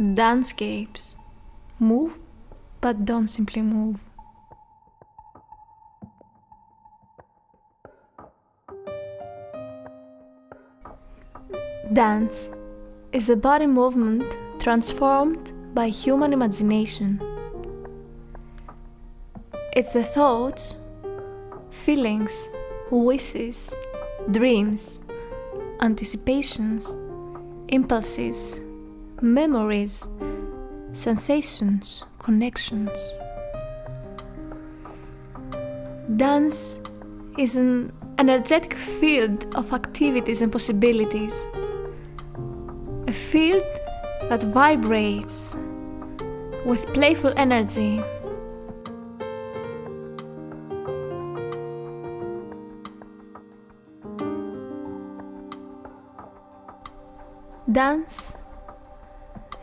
Dancescapes. Move, but don't simply move. Dance is the body movement transformed by human imagination. It's the thoughts, feelings, wishes, dreams, anticipations, impulses, memories, sensations, connections. Dance is an energetic field of activities and possibilities. A field that vibrates with playful energy. Dance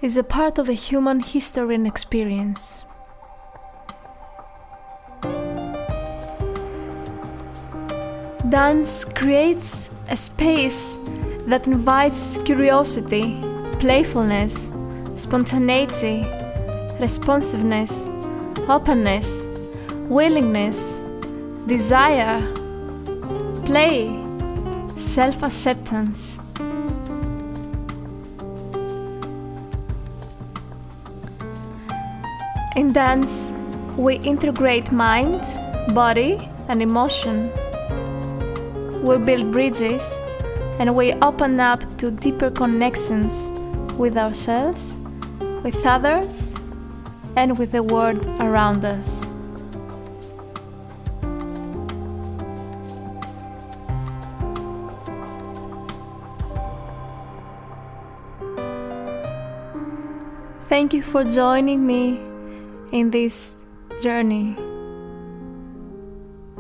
is a part of the human history and experience. Dance creates a space that invites curiosity, playfulness, spontaneity, responsiveness, openness, willingness, desire, play, self acceptance. In dance, we integrate mind, body, and emotion. We build bridges and we open up to deeper connections with ourselves, with others, and with the world around us. Thank you for joining me in this journey.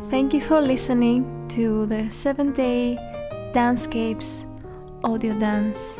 Thank you for listening to the 7 day Dancescapes audio dance.